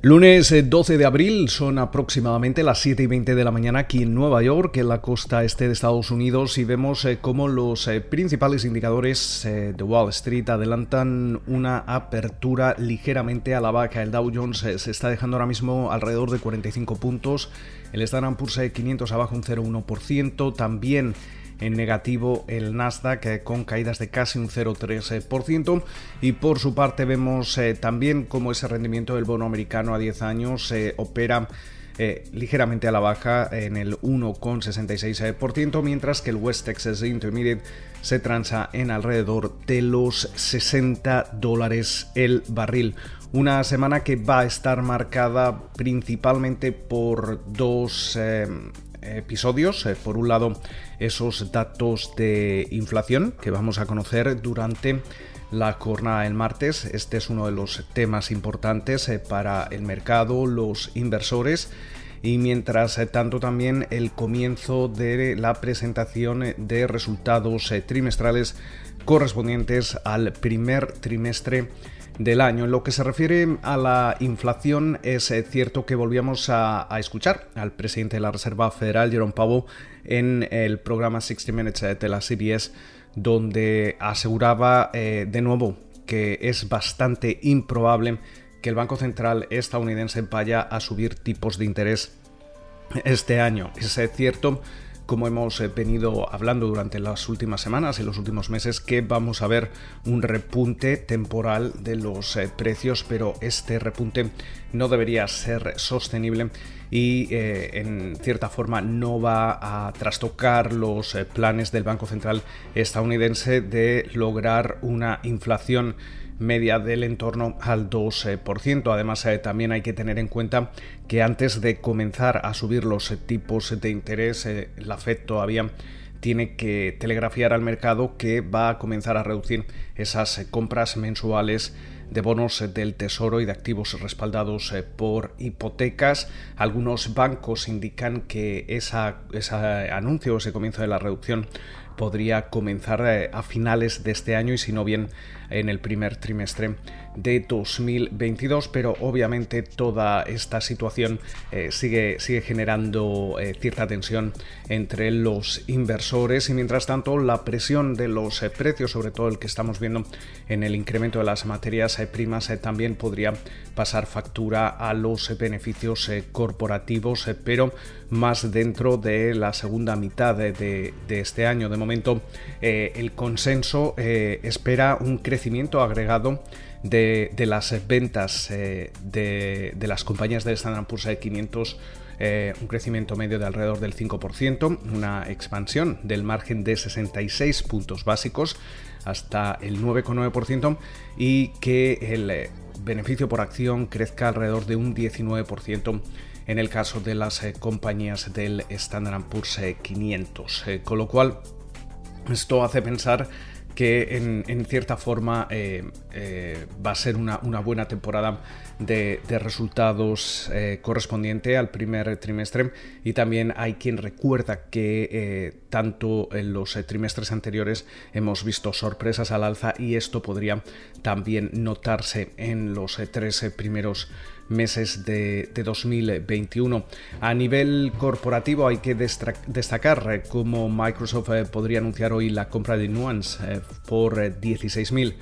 Lunes 12 eh, de abril son aproximadamente las 7 y 20 de la mañana aquí en Nueva York, en la costa este de Estados Unidos, y vemos eh, cómo los eh, principales indicadores de Wall Street adelantan una apertura ligeramente a la baja. El Dow Jones se está dejando ahora mismo alrededor de 45 puntos, el Standard Poor's 500 abajo un 0,1%, también en negativo el Nasdaq eh, con caídas de casi un 0,3% y por su parte vemos eh, también cómo ese rendimiento del bono americano a 10 años opera eh, ligeramente a la baja en el 1,66%, mientras que el West Texas Intermediate se transa en alrededor de los 60 dólares el barril. Una semana que va a estar marcada principalmente por dos episodios. Eh, por un lado, esos datos de inflación que vamos a conocer durante la jornada del martes. Este es uno de los temas importantes eh, para el mercado, los inversores y mientras eh, tanto también el comienzo de la presentación de resultados trimestrales correspondientes al primer trimestre del año. En lo que se refiere a la inflación, es eh, cierto que volvíamos a, escuchar al presidente de la Reserva Federal, Jerome Powell, en el programa 60 Minutes eh, de la CBS, donde aseguraba eh, de nuevo que es bastante improbable que el Banco Central estadounidense vaya a subir tipos de interés este año. Es cierto como hemos eh, venido hablando durante las últimas semanas y los últimos meses, que vamos a ver un repunte temporal de los eh, precios, pero este repunte no debería ser sostenible y eh, en cierta forma no va a trastocar los planes del Banco Central estadounidense de lograr una inflación media del entorno al 2%. Además, eh, también hay que tener en cuenta que antes de comenzar a subir los tipos de interés, eh, la Fed todavía tiene que telegrafiar al mercado que va a comenzar a reducir esas compras mensuales de bonos del tesoro y de activos respaldados eh, por hipotecas. Algunos bancos indican que esa, ese anuncio, ese comienzo de la reducción podría comenzar eh, a finales de este año y si no bien en el primer trimestre de 2022, pero obviamente toda esta situación eh, sigue, sigue generando eh, cierta tensión entre los inversores y mientras tanto la presión de los precios, sobre todo el que estamos viendo en el incremento de las materias primas, también podría pasar factura a los beneficios corporativos, pero más dentro de la segunda mitad de, este año. De momento, eh, el consenso eh, espera un crecimiento agregado de, las ventas eh, de, las compañías del Standard Poor's 500 un crecimiento medio de alrededor del 5%, una expansión del margen de 66 puntos básicos hasta el 9,9% y que el beneficio por acción crezca alrededor de un 19% en el caso de las eh, compañías del Standard Poor's 500. Eh, con lo cual, esto hace pensar que en, cierta forma eh, va a ser una, buena temporada de, resultados correspondiente al primer trimestre y también hay quien recuerda que tanto en los trimestres anteriores hemos visto sorpresas al alza y esto podría también notarse en los tres primeros meses de, 2021. A nivel corporativo hay que destacar eh, cómo Microsoft eh, podría anunciar hoy la compra de Nuance eh, por 16 mil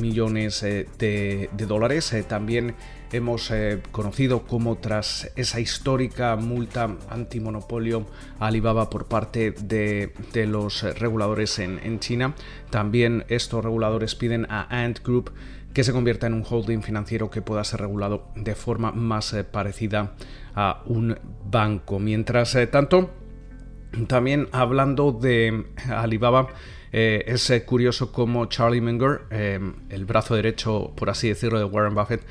millones de, dólares. también hemos conocido cómo tras esa histórica multa antimonopolio Alibaba por parte de, los reguladores en, China, también estos reguladores piden a Ant Group que se convierta en un holding financiero que pueda ser regulado de forma más eh, parecida a un banco. Mientras eh, tanto, también hablando de Alibaba, eh, es curioso cómo Charlie Munger, el brazo derecho, por así decirlo, de Warren Buffett,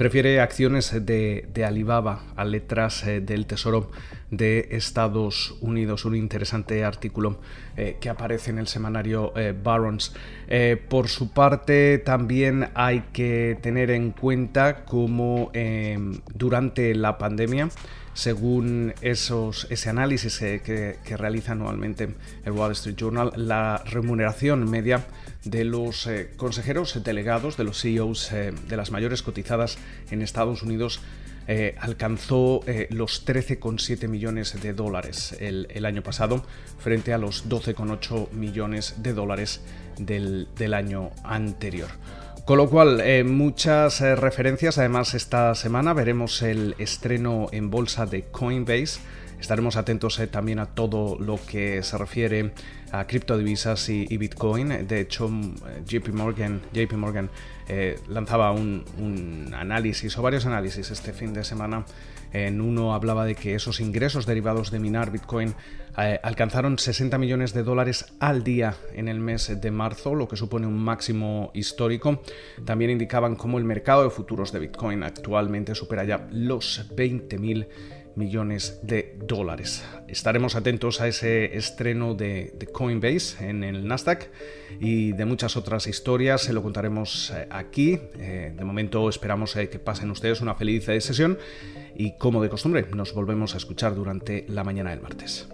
prefiere acciones de, Alibaba a letras eh, del Tesoro de Estados Unidos. Un interesante artículo eh, que aparece en el semanario eh, Barron's. por su parte, también hay que tener en cuenta cómo durante la pandemia según esos, ese análisis que, realiza anualmente el Wall Street Journal, la remuneración media de los consejeros delegados, de los CEOs de las mayores cotizadas en Estados Unidos eh, alcanzó eh, los 13,7 millones de dólares el, año pasado frente a los 12,8 millones de dólares del, año anterior. Con lo cual, muchas referencias. Además, esta semana veremos el estreno en bolsa de Coinbase Estaremos atentos eh, también a todo lo que se refiere a criptodivisas y, Bitcoin. De hecho, mm, JP Morgan, JP Morgan eh, lanzaba un, análisis o varios análisis este fin de semana. En uno hablaba de que esos ingresos derivados de minar Bitcoin eh, alcanzaron 60 millones de dólares al día en el mes de marzo, lo que supone un máximo histórico. También indicaban cómo el mercado de futuros de Bitcoin actualmente supera ya los 20.000 millones de dólares. Estaremos atentos a ese estreno de, Coinbase en el Nasdaq y de muchas otras historias. Se lo contaremos eh, aquí. Eh, de momento esperamos eh, que pasen ustedes una feliz sesión y como de costumbre nos volvemos a escuchar durante la mañana del martes.